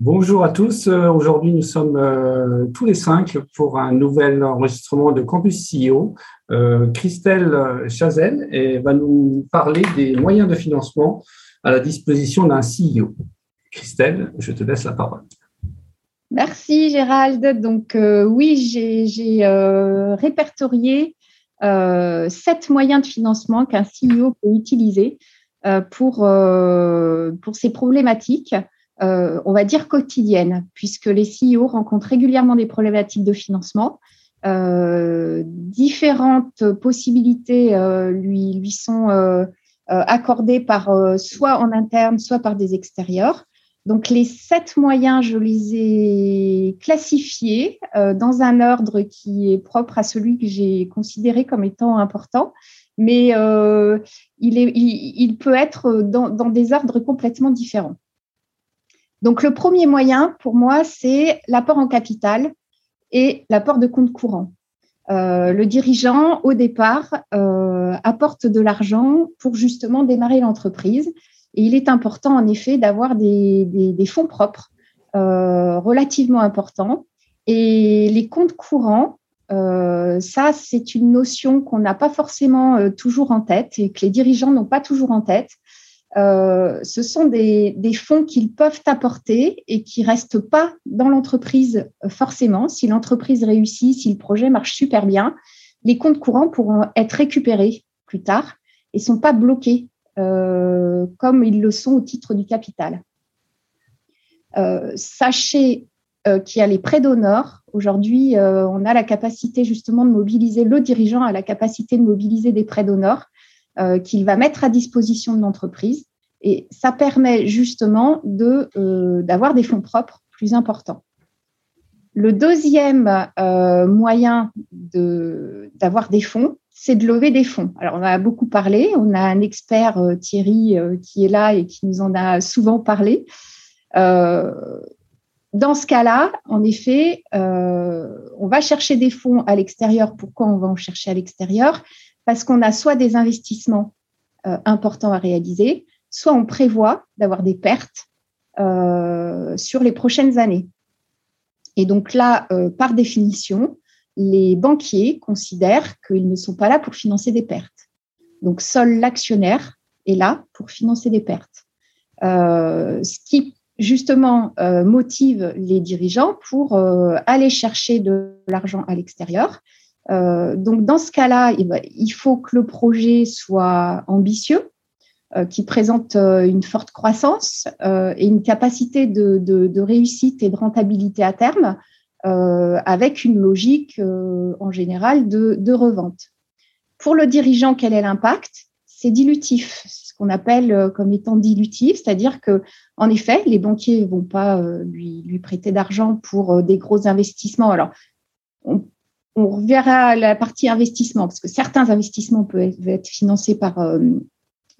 Bonjour à tous. Euh, aujourd'hui, nous sommes euh, tous les cinq pour un nouvel enregistrement de Campus CEO. Euh, Christelle Chazel va nous parler des moyens de financement à la disposition d'un CEO. Christelle, je te laisse la parole. Merci Gérald. Donc oui, j'ai répertorié sept moyens de financement qu'un CEO peut utiliser pour, pour ces problématiques. Euh, on va dire, quotidienne, puisque les CEO rencontrent régulièrement des problématiques de financement. Euh, différentes possibilités euh, lui, lui sont accordées par soit en interne, soit par des extérieurs. Donc les sept moyens, je les ai classifiés dans un ordre qui est propre à celui que j'ai considéré comme étant important, mais il, est, il, peut être dans, dans des ordres complètement différents. Donc, le premier moyen, pour moi, c'est l'apport en capital et l'apport de compte courant. Euh, le dirigeant, au départ, euh, apporte de l'argent pour justement démarrer l'entreprise. Et il est important, en effet, d'avoir des, fonds propres euh, relativement importants. Et les comptes courants, ça, c'est une notion qu'on n'a pas forcément toujours en tête et que les dirigeants n'ont pas toujours en tête. Euh, ce sont des, fonds qu'ils peuvent apporter et qui restent pas dans l'entreprise euh, forcément. Si l'entreprise réussit, si le projet marche super bien, les comptes courants pourront être récupérés plus tard et sont pas bloqués euh, comme ils le sont au titre du capital. sachez qu'il y a les prêts d'honneur. Aujourd'hui, on a la capacité justement de mobiliser, le dirigeant a la capacité de mobiliser des prêts d'honneur euh, qu'il va mettre à disposition de l'entreprise. Et ça permet justement euh, d'avoir des fonds propres plus importants. Le deuxième euh, moyen d'avoir des fonds, c'est de lever des fonds. Alors, on a beaucoup parlé. On a un expert, Thierry, qui est là et qui nous en a souvent parlé. dans ce cas-là, en effet, on va chercher des fonds à l'extérieur. Pourquoi on va en chercher à l'extérieur? Parce qu'on a soit des investissements euh, importants à réaliser, soit on prévoit d'avoir des pertes euh, sur les prochaines années. Et donc là, euh, par définition, les banquiers considèrent qu'ils ne sont pas là pour financer des pertes. Donc seul l'actionnaire est là pour financer des pertes. ce qui justement motive les dirigeants pour aller chercher de l'argent à l'extérieur euh, donc, dans ce cas-là, il faut que le projet soit ambitieux, euh, qui présente euh, une forte croissance et une capacité de, réussite et de rentabilité à terme, avec une logique en général de, revente. Pour le dirigeant, quel est l'impact? C'est dilutif, ce qu'on appelle comme étant dilutif, c'est-à-dire que, en effet, les banquiers vont pas lui, lui prêter d'argent pour des gros investissements. Alors, on on reverra la partie investissement, parce que certains investissements peuvent être financés par, euh,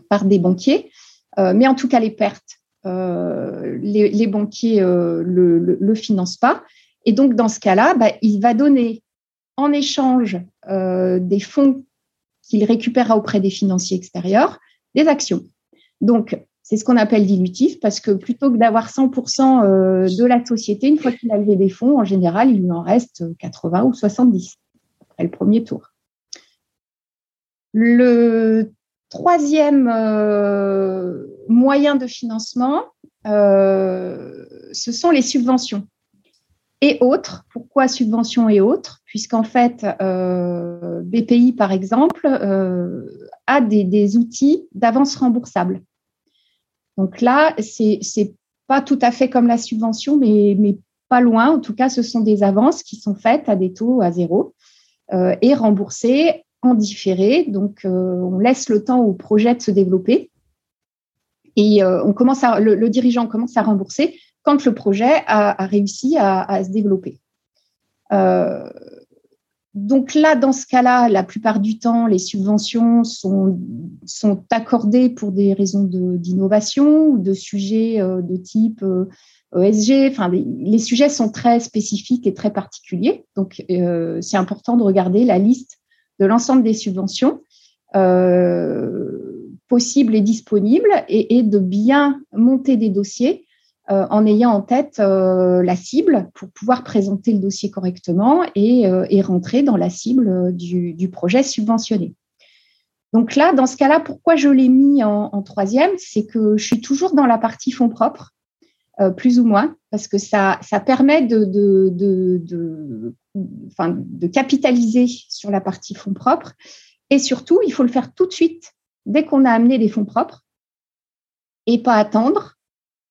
par des banquiers, euh, mais en tout cas, les pertes, euh, les, banquiers ne le, financent pas. Et donc, dans ce cas-là, bah, il va donner en échange des fonds qu'il récupérera auprès des financiers extérieurs, des actions. Donc, c'est ce qu'on appelle dilutif parce que plutôt que d'avoir 100% de la société, une fois qu'il a levé des fonds, en général, il lui en reste 80 ou 70 après le premier tour. Le troisième euh, moyen de financement, euh, ce sont les subventions et autres. Pourquoi subventions et autres? Puisqu'en fait, euh, BPI, par exemple, a des, outils d'avance remboursable. Donc là, c'est n'est pas tout à fait comme la subvention, mais, pas loin. En tout cas, ce sont des avances qui sont faites à des taux à zéro euh, et remboursé en différé. Donc, euh, on laisse le temps au projet de se développer et euh, on commence à, le, dirigeant commence à rembourser quand le projet a, réussi à, se développer. Donc là, dans ce cas-là, la plupart du temps, les subventions sont, sont accordées pour des raisons d'innovation ou de sujets de type ESG. Enfin, les, sujets sont très spécifiques et très particuliers. Donc, c'est important de regarder la liste de l'ensemble des subventions euh, possibles et disponibles et, de bien monter des dossiers euh, en ayant en tête euh, la cible pour pouvoir présenter le dossier correctement et, rentrer dans la cible du, projet subventionné. Donc là, dans ce cas-là, pourquoi je l'ai mis en, troisième, c'est que je suis toujours dans la partie fonds propres, plus ou moins, parce que ça, permet de, de capitaliser sur la partie fonds propres et surtout, il faut le faire tout de suite, dès qu'on a amené des fonds propres, et pas attendre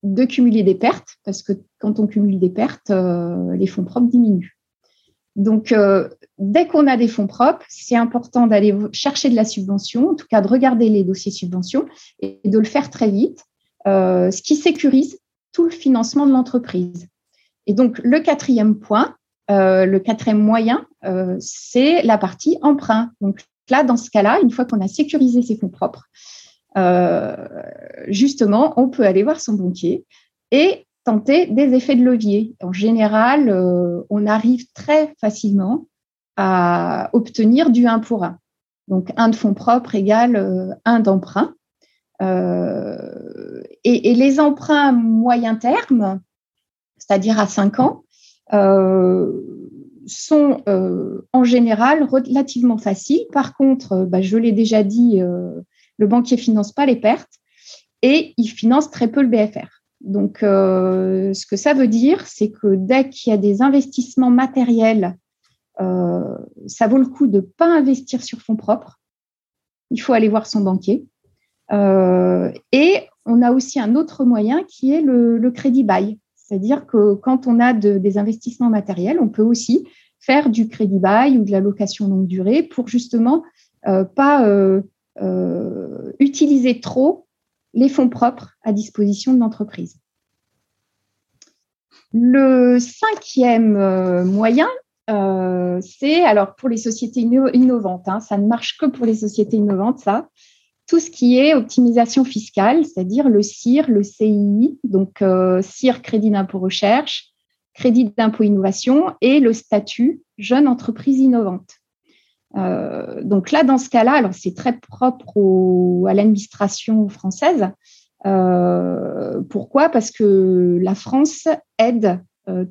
de cumuler des pertes, parce que quand on cumule des pertes, euh, les fonds propres diminuent. Donc, euh, dès qu'on a des fonds propres, c'est important d'aller chercher de la subvention, en tout cas de regarder les dossiers subventions et de le faire très vite, euh, ce qui sécurise tout le financement de l'entreprise. Et donc, le quatrième point, le quatrième moyen, c'est la partie emprunt. Donc, là, dans ce cas-là, une fois qu'on a sécurisé ses fonds propres, euh, justement, on peut aller voir son banquier et tenter des effets de levier. En général, euh, on arrive très facilement à obtenir du 1 pour 1. Donc, un de fonds propres égale euh, un d'emprunt. Et, les emprunts moyen terme, c'est-à-dire à 5 ans, sont en général relativement faciles. Par contre, bah, je l'ai déjà dit, le banquier finance pas les pertes et il finance très peu le BFR. Donc, ce que ça veut dire, c'est que dès qu'il y a des investissements matériels, ça vaut le coup de ne pas investir sur fonds propres. Il faut aller voir son banquier. et on a aussi un autre moyen qui est le crédit bail. C'est-à-dire que quand on a des investissements matériels, on peut aussi faire du crédit bail ou de la location longue durée pour justement euh, pas euh, euh, utiliser trop les fonds propres à disposition de l'entreprise. Le cinquième moyen, c'est alors pour les sociétés innovantes, hein, ça ne marche que pour les sociétés innovantes, ça, tout ce qui est optimisation fiscale, c'est-à-dire le CIR, le CII, donc euh, CIR, crédit d'impôt recherche, crédit d'impôt innovation et le statut jeune entreprise innovante. Euh, donc là, dans ce cas-là, alors c'est très propre à l'administration française. Euh, pourquoi? Parce que la France aide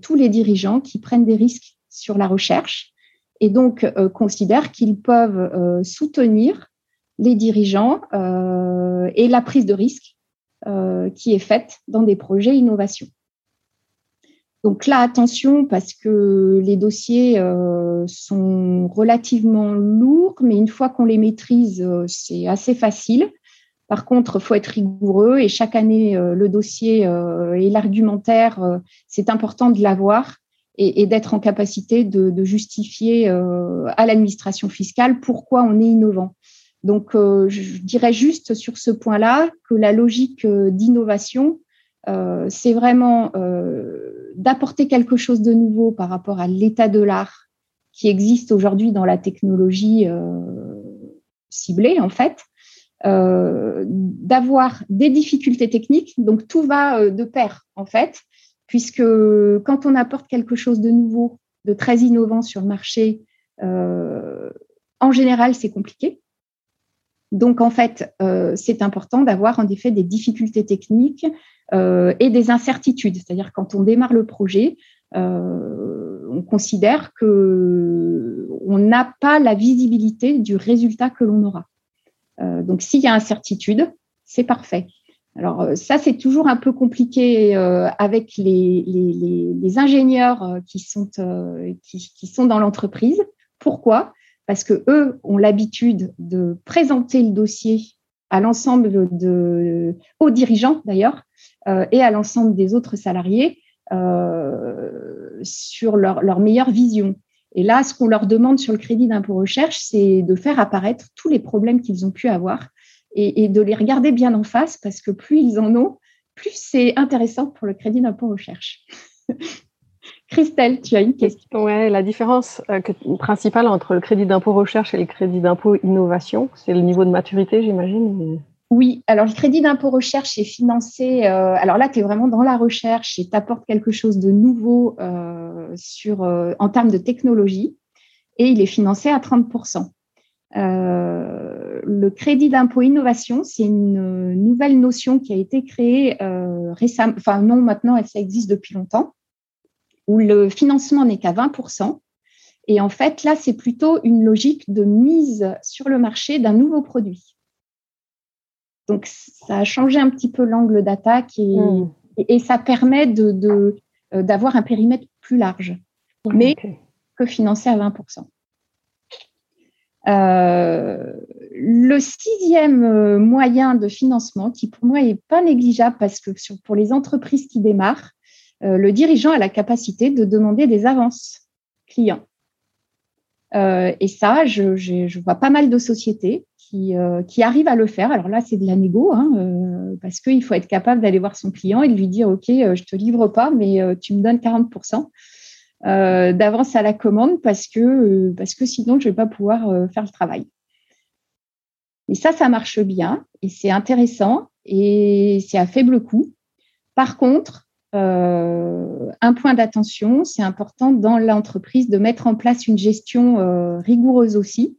tous les dirigeants qui prennent des risques sur la recherche et donc considère qu'ils peuvent soutenir les dirigeants euh, et la prise de risque euh, qui est faite dans des projets innovation. Donc là, attention, parce que les dossiers euh, sont relativement lourds, mais une fois qu'on les maîtrise, c'est assez facile. Par contre, il faut être rigoureux et chaque année, le dossier et l'argumentaire, c'est important de l'avoir et, d'être en capacité de justifier à l'administration fiscale pourquoi on est innovant. Donc, euh, je dirais juste sur ce point-là que la logique euh, d'innovation, euh, c'est vraiment d'apporter quelque chose de nouveau par rapport à l'état de l'art qui existe aujourd'hui dans la technologie ciblée, en fait, d'avoir des difficultés techniques. Donc, tout va de pair, en fait, puisque quand on apporte quelque chose de nouveau, de très innovant sur le marché, en général, c'est compliqué. Donc, en fait, euh, c'est important d'avoir en effet des difficultés techniques euh, et des incertitudes. C'est-à-dire, quand on démarre le projet, euh, on considère que on n'a pas la visibilité du résultat que l'on aura. donc, s'il y a incertitude, c'est parfait. Alors, ça, c'est toujours un peu compliqué avec les, ingénieurs qui sont, qui sont dans l'entreprise. Pourquoi? Parce que eux ont l'habitude de présenter le dossier à l'ensemble de, aux dirigeants d'ailleurs, euh, et à l'ensemble des autres salariés euh, sur leur, leur, meilleure vision. Et là, ce qu'on leur demande sur le crédit d'impôt recherche, c'est de faire apparaître tous les problèmes qu'ils ont pu avoir et, de les regarder bien en face, parce que plus ils en ont, plus c'est intéressant pour le crédit d'impôt recherche. Christelle, tu as une question Oui, la différence euh, principale entre le crédit d'impôt recherche et le crédit d'impôt innovation, c'est le niveau de maturité, j'imagine. Oui, alors le crédit d'impôt recherche est financé. Euh, alors là, tu es vraiment dans la recherche et tu apportes quelque chose de nouveau euh, sur, en termes de technologie et il est financé à 30% le crédit d'impôt innovation, c'est une nouvelle notion qui a été créée récemment, enfin non, maintenant, ça existe depuis longtemps où le financement n'est qu'à 20%. Et en fait, là, c'est plutôt une logique de mise sur le marché d'un nouveau produit. Donc, ça a changé un petit peu l'angle d'attaque et, hmm. ça permet de, euh, d'avoir un périmètre plus large, mais que financé à 20%. Euh, le sixième euh, moyen de financement, qui pour moi n'est pas négligeable parce que pour les entreprises qui démarrent, le dirigeant a la capacité de demander des avances clients. Euh, et ça, je, vois pas mal de sociétés qui, euh, qui, arrivent à le faire. Alors là, c'est de la négo, hein, parce qu'il faut être capable d'aller voir son client et de lui dire, OK, je te livre pas, mais tu me donnes 40% d'avance à la commande parce que, parce que sinon, je vais pas pouvoir faire le travail. Et ça, ça marche bien et c'est intéressant et c'est à faible coût. Par contre, euh, un point d'attention, c'est important dans l'entreprise de mettre en place une gestion euh, rigoureuse aussi.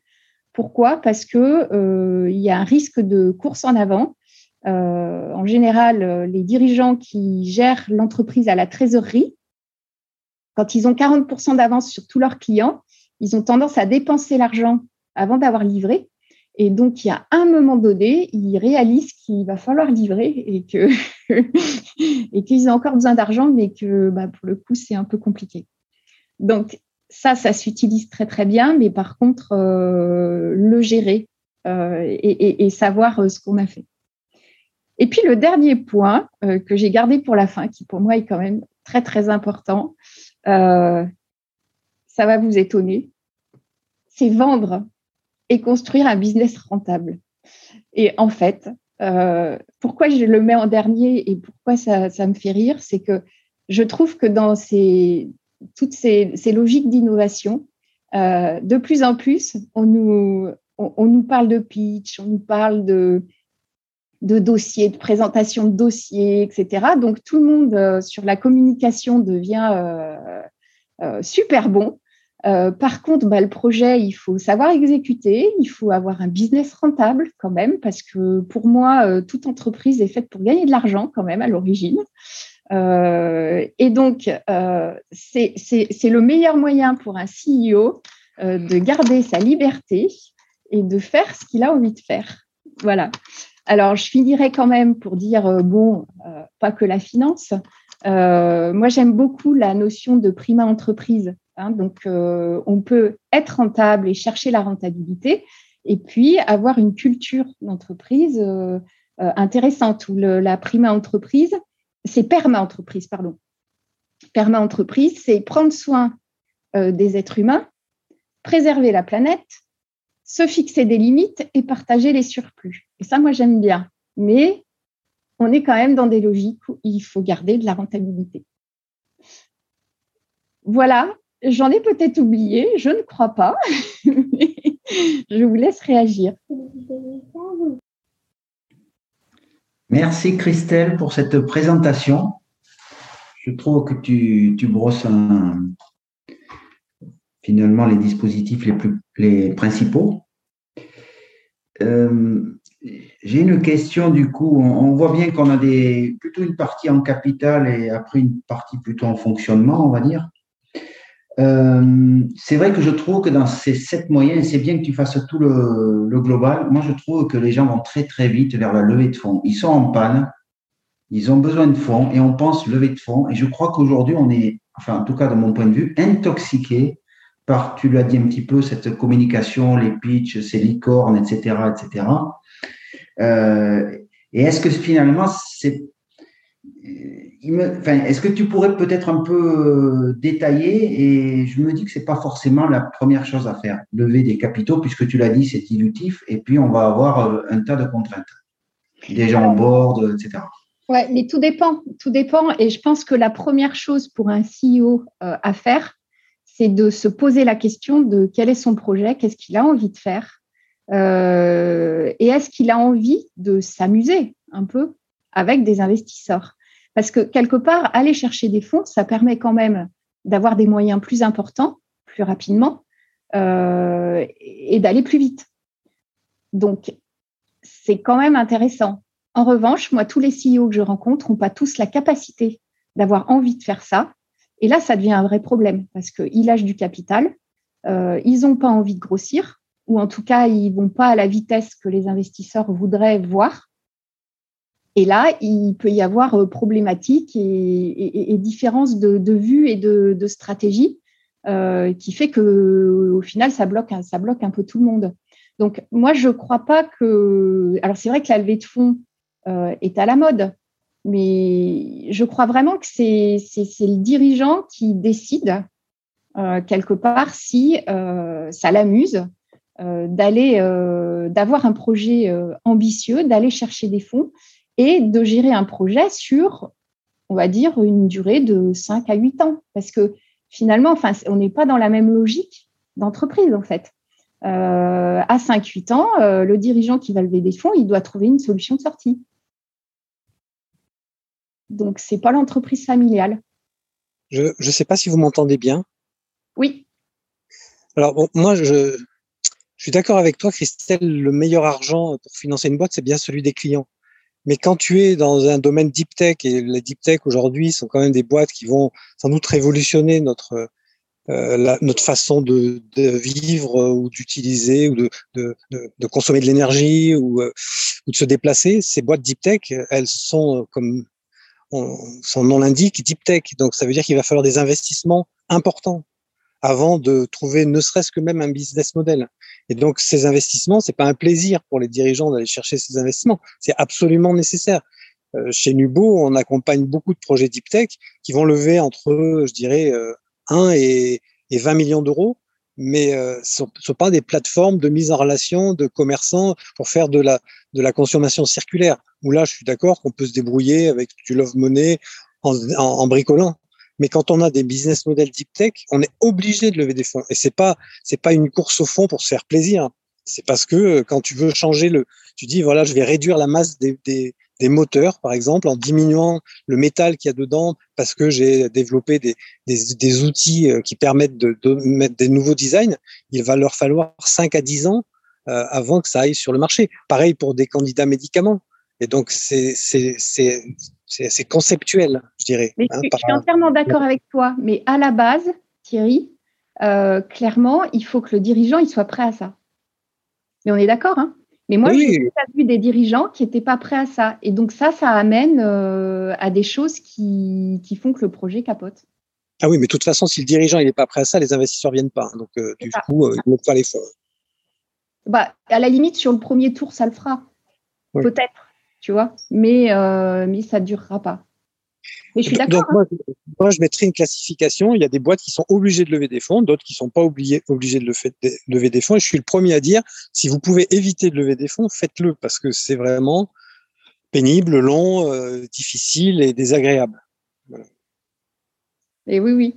Pourquoi? Parce que euh, y a un risque de course en avant. en général, les dirigeants qui gèrent l'entreprise à la trésorerie, quand ils ont 40% d'avance sur tous leurs clients, ils ont tendance à dépenser l'argent avant d'avoir livré et donc, il y a un moment donné, ils réalisent qu'il va falloir livrer et qu'ils ont encore besoin d'argent, mais que bah, pour le coup, c'est un peu compliqué. Donc, ça, ça s'utilise très très bien, mais par contre, euh, le gérer euh, et, savoir euh, ce qu'on a fait. Et puis le dernier point que j'ai gardé pour la fin, qui pour moi est quand même très très important, ça va vous étonner, c'est vendre et construire un business rentable. Et en fait, euh, pourquoi je le mets en dernier et pourquoi ça, me fait rire, c'est que je trouve que dans ces, toutes ces, logiques d'innovation, euh, de plus en plus, on nous, on, nous parle de pitch, on nous parle de, de dossiers, de présentation de dossiers, etc. Donc tout le monde euh, sur la communication devient super bon. Euh, par contre, bah, le projet, il faut savoir exécuter, il faut avoir un business rentable quand même, parce que pour moi, euh, toute entreprise est faite pour gagner de l'argent quand même à l'origine. Euh, et donc, c'est le meilleur moyen pour un CEO de garder sa liberté et de faire ce qu'il a envie de faire. Voilà. Alors, je finirai quand même pour dire, bon, pas que la finance. Moi, j'aime beaucoup la notion de prima entreprise Hein, donc, euh, on peut être rentable et chercher la rentabilité, et puis avoir une culture d'entreprise euh, euh, intéressante où la prima entreprise, c'est perma entreprise, pardon. Perma entreprise, c'est prendre soin des êtres humains, préserver la planète, se fixer des limites et partager les surplus. Et ça, moi, j'aime bien. Mais on est quand même dans des logiques où il faut garder de la rentabilité. Voilà, J'en ai peut-être oublié, je ne crois pas. je vous laisse réagir. Merci Christelle pour cette présentation. Je trouve que tu, brosses finalement les dispositifs les, plus, les principaux. Euh, j'ai une question du coup. On, voit bien qu'on a des, plutôt une partie en capital et après une partie plutôt en fonctionnement, on va dire. Euh, c'est vrai que je trouve que dans ces sept moyens, c'est bien que tu fasses tout le, global. Moi, je trouve que les gens vont très très vite vers la levée de fonds. Ils sont en panne, ils ont besoin de fonds et on pense levée de fonds. Et je crois qu'aujourd'hui, on est, enfin en tout cas de mon point de vue, intoxiqué par, tu l'as dit un petit peu, cette communication, les pitchs, ces licornes, etc., etc. Euh, et est-ce que finalement, c'est est-ce que tu pourrais peut-être un peu euh, détailler Et je me dis que c'est pas forcément la première chose à faire, lever des capitaux, puisque tu l'as dit, c'est dilutif, et puis on va avoir euh, un tas de contraintes, des gens en board, etc. Ouais, mais tout dépend. Tout dépend. Et je pense que la première chose pour un CEO euh, à faire, c'est de se poser la question de quel est son projet, qu'est-ce qu'il a envie de faire, euh, et est-ce qu'il a envie de s'amuser un peu avec des investisseurs? Parce que quelque part, aller chercher des fonds, ça permet quand même d'avoir des moyens plus importants, plus rapidement, euh, et d'aller plus vite. Donc, c'est quand même intéressant. En revanche, moi, tous les CEO que je rencontre n'ont pas tous la capacité d'avoir envie de faire ça. Et là, ça devient un vrai problème parce qu'ils lâchent du capital, euh, ils n'ont pas envie de grossir, ou en tout cas, ils vont pas à la vitesse que les investisseurs voudraient voir. Et là, il peut y avoir euh, problématiques et, et, différences de, de, vue et de, stratégie euh, qui fait que, au final, ça bloque, ça bloque un peu tout le monde. Donc, moi, je ne crois pas que. Alors, c'est vrai que la levée de fonds euh, est à la mode, mais je crois vraiment que c'est le dirigeant qui décide quelque part si ça l'amuse d'aller d'avoir un projet ambitieux, d'aller chercher des fonds et de gérer un projet sur, on va dire, une durée de 5 à 8 ans. Parce que finalement, enfin, on n'est pas dans la même logique d'entreprise, en fait. à 5-8 ans, le dirigeant qui va lever des fonds, il doit trouver une solution de sortie. Donc, ce n'est pas l'entreprise familiale. Je ne sais pas si vous m'entendez bien. Oui. Alors, bon, moi, je suis d'accord avec toi, Christelle. Le meilleur argent pour financer une boîte, c'est bien celui des clients. Mais quand tu es dans un domaine deep tech, et les deep tech aujourd'hui sont quand même des boîtes qui vont sans doute révolutionner notre, euh, notre façon de, vivre ou d'utiliser ou de, de, de, consommer de l'énergie euh, ou de se déplacer, ces boîtes deep tech, elles sont comme son nom l'indique, deep tech. Donc, ça veut dire qu'il va falloir des investissements importants avant de trouver ne serait-ce que même un business model. Et donc, ces investissements, c'est pas un plaisir pour les dirigeants d'aller chercher ces investissements. C'est absolument nécessaire. Euh, chez Nubo, on accompagne beaucoup de projets deep tech qui vont lever entre, je dirais, 1 euh, et, et 20 millions d'euros mais euh, ce ne sont pas des plateformes de mise en relation de commerçants pour faire de la, consommation circulaire. Où là, je suis d'accord qu'on peut se débrouiller avec du love money en, bricolant. Mais quand on a des business models deep tech, on est obligé de lever des fonds. Et c'est pas c'est pas une course au fond pour se faire plaisir. C'est parce que euh, quand tu veux changer le, tu dis voilà, je vais réduire la masse des, des, des moteurs, par exemple, en diminuant le métal qu'il y a dedans, parce que j'ai développé des, des, des, outils euh, qui permettent de, de, mettre des nouveaux designs, il va leur falloir 5 à 10 ans euh, avant que ça aille sur le marché. Pareil pour des candidats médicaments. Et donc, c'est conceptuel, je dirais. Mais hein, je suis entièrement d'accord avec toi, mais à la base, Thierry, euh, clairement, il faut que le dirigeant il soit prêt à ça. Mais on est d'accord, hein mais moi, j'ai vu des dirigeants qui n'étaient pas prêts à ça. Et donc ça, ça amène euh, à des choses qui, qui, font que le projet capote. Ah oui, mais de toute façon, si le dirigeant n'est pas prêt à ça, les investisseurs ne viennent pas. Donc euh, du coup, ils ne mettent pas les fonds. Bah, à la limite, sur le premier tour, ça le fera. Peut-être, tu vois. Mais, mais ça ne durera pas. Mais je suis d'accord. Hein. Moi, je mettrais une classification. Il y a des boîtes qui sont obligées de lever des fonds, d'autres qui sont pas obligées, obligées de, lever des fonds. Et je suis le premier à dire, si vous pouvez éviter de lever des fonds, faites-le parce que c'est vraiment pénible, long, euh, difficile et désagréable. Et oui, oui.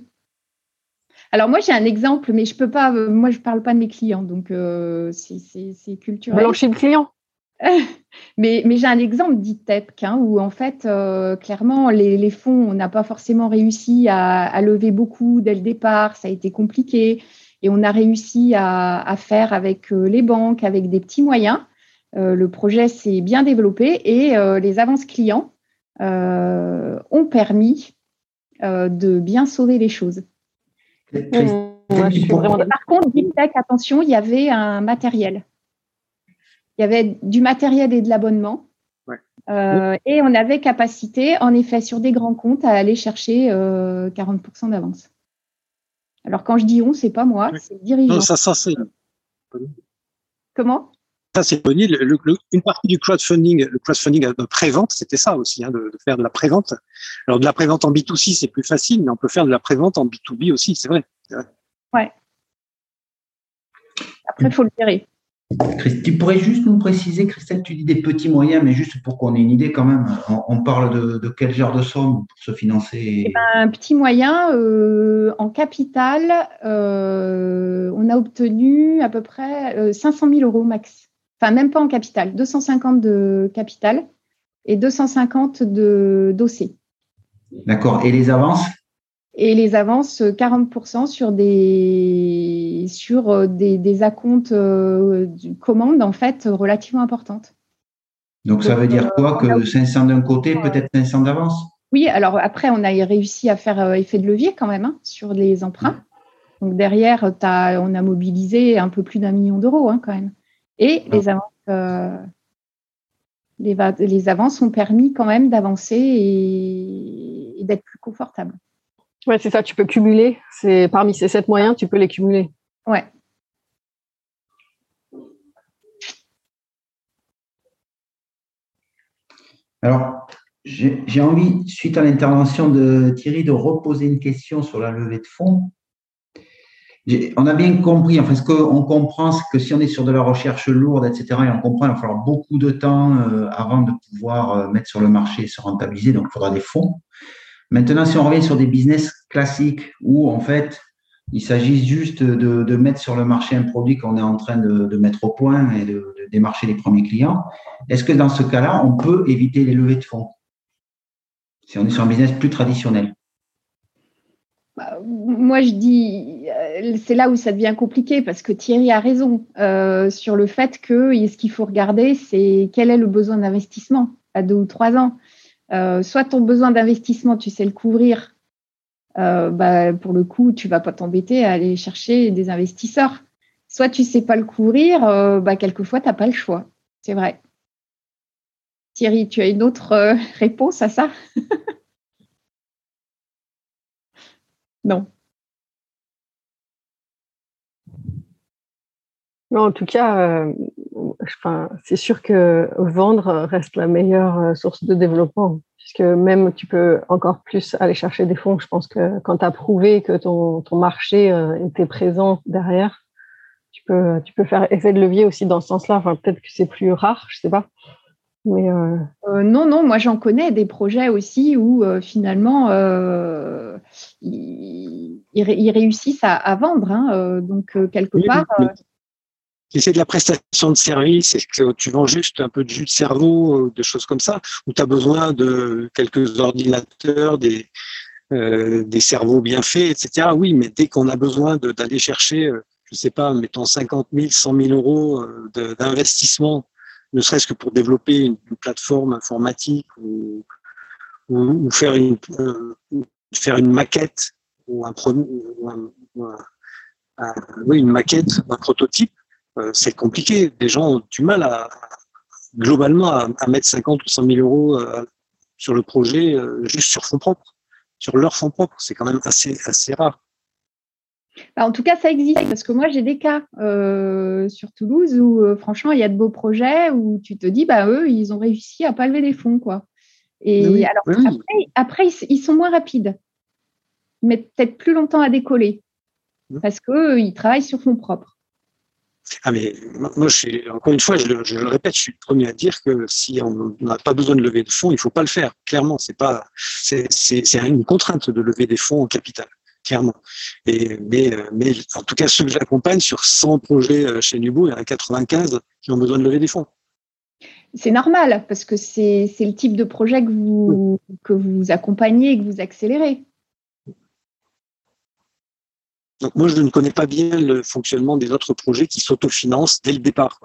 Alors moi j'ai un exemple, mais je peux pas. Euh, moi je parle pas de mes clients, donc euh, c'est culturel. Blanchir le client? mais, mais j'ai un exemple d'ITEP hein, où en fait, euh, clairement, les, fonds, on n'a pas forcément réussi à, lever beaucoup dès le départ, ça a été compliqué, et on a réussi à, faire avec euh, les banques, avec des petits moyens. Euh, le projet s'est bien développé et les avances clients ont permis de bien sauver les choses. Par contre, DeepTech, attention, il y avait un matériel il y avait du matériel et de l'abonnement. Euh, et on avait capacité, en effet, sur des grands comptes, à aller chercher 40% euh, d'avance. Alors, quand je dis on, c'est pas moi, c'est le dirigeant. Non, ça, ça c'est. Comment? Ça, c'est une partie du crowdfunding, le crowdfunding de pré-vente, c'était ça aussi, hein, de, faire de la pré-vente. Alors, de la pré-vente en B2C, c'est plus facile, mais on peut faire de la pré-vente en B2B aussi, c'est vrai. Ouais. Après, il faut le gérer. Tu pourrais juste nous préciser, Christelle, tu dis des petits moyens, mais juste pour qu'on ait une idée quand même, on, parle de, quel genre de somme pour se financer eh ben, Un petit moyen, euh, en capital, euh, on a obtenu à peu près 500 000 euros max. Enfin, même pas en capital, 250 de capital et 250 de dossier. D'accord. Et les avances? Et les avances 40% sur des sur euh, des, des acomptes euh, commandes en fait relativement importantes. Donc ça veut dire euh, quoi que 500 d'un côté, peut-être 500 d'avance? Oui, alors après on a réussi à faire effet de levier quand même hein, sur les emprunts. Donc derrière, as, on a mobilisé un peu plus d'un million d'euros hein, quand même. Et ah. les avances, les, les, avances ont permis quand même d'avancer et d'être plus confortable. Ouais, c'est ça, tu peux cumuler. C'est parmi ces sept moyens, tu peux les cumuler. Ouais. Alors, j'ai envie, suite à l'intervention de Thierry, de reposer une question sur la levée de fonds. On a bien compris, enfin, ce qu'on comprend, c'est que si on est sur de la recherche lourde, etc., et on comprend qu'il va falloir beaucoup de temps euh, avant de pouvoir euh, mettre sur le marché et se rentabiliser, donc il faudra des fonds. Maintenant, si on revient sur des business classiques où, en fait, il s'agit juste de, mettre sur le marché un produit qu'on est en train de, mettre au point et de, démarcher les premiers clients, est-ce que dans ce cas-là, on peut éviter les levées de fonds? Si on est sur un business plus traditionnel. Bah, moi, je dis, euh, c'est là où ça devient compliqué parce que Thierry a raison euh, sur le fait que ce qu'il faut regarder, c'est quel est le besoin d'investissement à deux ou trois ans. Euh, soit ton besoin d'investissement, tu sais le couvrir, euh, bah, pour le coup, tu vas pas t'embêter à aller chercher des investisseurs. Soit tu sais pas le couvrir, euh, bah, quelquefois, tu n'as pas le choix. C'est vrai. Thierry, tu as une autre réponse à ça? Non. Non, en tout cas, c'est sûr que vendre reste la meilleure euh, source de développement, puisque même tu peux encore plus aller chercher des fonds. Je pense que quand tu as prouvé que ton, ton marché euh, était présent derrière, tu peux, tu peux faire effet de levier aussi dans ce sens-là. Enfin, peut-être que c'est plus rare, je sais pas. Mais euh, non, non, moi j'en connais des projets aussi où finalement ils, ils, réussissent à, à vendre. Hein, donc quelque part c'est de la prestation de service, et que tu vends juste un peu de jus de cerveau, euh, de choses comme ça, où tu as besoin de quelques ordinateurs, des, euh, des cerveaux bien faits, etc. Oui, mais dès qu'on a besoin d'aller chercher, euh, je sais pas, mettons 50 000, 100 000 euros d'investissement, ne serait-ce que pour développer une, plateforme informatique ou, ou, faire, une, faire une maquette ou un, oui, une maquette, un prototype, euh, c'est compliqué. Les gens ont du mal à, globalement à, mettre 50 ou 100 000 euros euh, sur le projet euh, juste sur fonds propres, sur leur fonds propres. C'est quand même assez, assez rare. Bah, en tout cas, ça existe parce que moi, j'ai des cas sur Toulouse où, franchement, il y a de beaux projets où tu te dis, bah, eux, ils ont réussi à pas lever des fonds. Quoi. Et alors, après, ils, sont moins rapides, mais peut-être plus longtemps à décoller mmh. parce qu'ils travaillent sur fonds propres. Ah mais moi, je encore une fois, je, le répète, je suis le premier à dire que si on n'a pas besoin de lever de fonds, il faut pas le faire. Clairement, c'est pas, c'est, une contrainte de lever des fonds en capital, clairement. Et, mais, mais en tout cas, ceux que j'accompagne sur 100 projets euh, chez Nubo, il y en a 95 qui ont besoin de lever des fonds. C'est normal parce que c'est, le type de projet que vous, que vous accompagnez et que vous accélérez. Donc moi, je ne connais pas bien le fonctionnement des autres projets qui s'autofinancent dès le départ.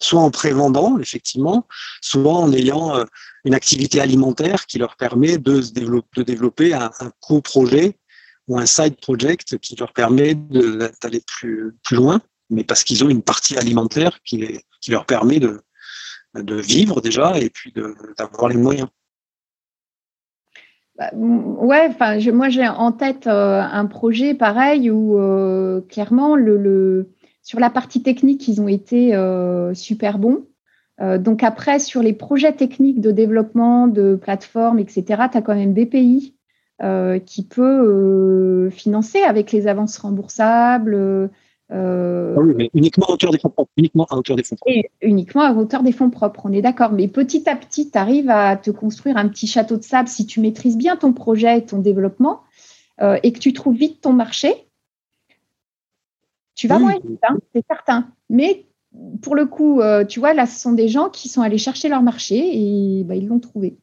Soit en pré-vendant, effectivement, soit en ayant euh, une activité alimentaire qui leur permet de, se développer, de développer un, un co-projet ou un side project qui leur permet d'aller plus, plus loin, mais parce qu'ils ont une partie alimentaire qui, qui leur permet de, de vivre déjà et puis d'avoir les moyens. Bah, ouais, enfin, moi j'ai en tête euh, un projet pareil où euh, clairement le, sur la partie technique ils ont été euh, super bons. donc après sur les projets techniques de développement de plateformes etc. Tu as quand même BPI qui peut financer avec les avances remboursables. Euh, ah oui, mais uniquement à hauteur des fonds propres. Uniquement à hauteur des fonds propres. Et uniquement à hauteur des fonds propres, on est d'accord. Mais petit à petit, tu arrives à te construire un petit château de sable si tu maîtrises bien ton projet et ton développement euh, et que tu trouves vite ton marché. Tu vas moins vite, hein, c'est certain. Mais pour le coup, euh, tu vois, là, ce sont des gens qui sont allés chercher leur marché et bah, ils l'ont trouvé.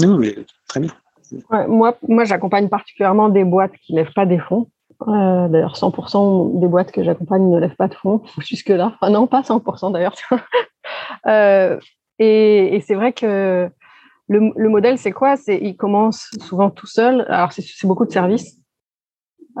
Non, mais très bien. moi, moi j'accompagne particulièrement des boîtes qui ne lèvent pas des fonds. Euh, d'ailleurs, 100% des boîtes que j'accompagne ne lèvent pas de fonds jusque-là. Enfin, non, pas 100% d'ailleurs. euh, et, c'est vrai que le, le modèle, c'est quoi? C'est ils commencent souvent tout seuls. Alors, c'est beaucoup de services.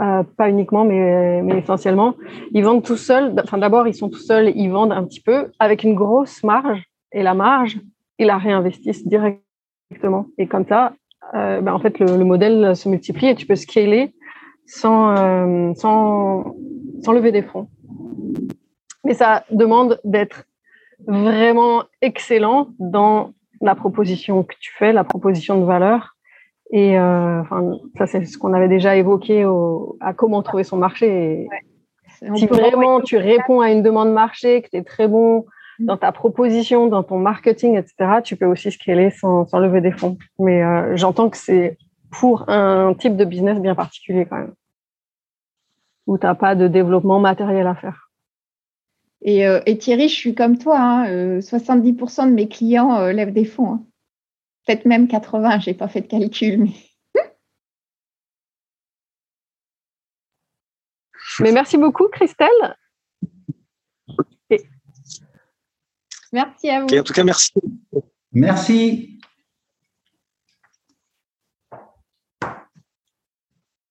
Euh, pas uniquement, mais, essentiellement. Ils vendent tout seuls. Enfin, d'abord, ils sont tout seuls, ils vendent un petit peu avec une grosse marge. Et la marge, ils la réinvestissent directement. Et comme ça, ben, en fait, le, modèle se multiplie et tu peux scaler sans, euh, sans, sans lever des fonds. Mais ça demande d'être vraiment excellent dans la proposition que tu fais, la proposition de valeur. Et euh, enfin, ça, c'est ce qu'on avait déjà évoqué au, à comment trouver son marché. Si vraiment tu réponds à une demande marché, que tu es très bon mm. dans ta proposition, dans ton marketing, etc., tu peux aussi scaler sans, sans lever des fonds. Mais euh, j'entends que c'est pour un type de business bien particulier quand même, où tu n'as pas de développement matériel à faire. Et, euh, et, Thierry, je suis comme toi, hein, euh, 70% de mes clients euh, lèvent des fonds. Hein. Peut-être même 80, je n'ai pas fait de calcul. Mais... mais merci beaucoup, Christelle. Et... Merci à vous. Et en tout cas, merci. Merci.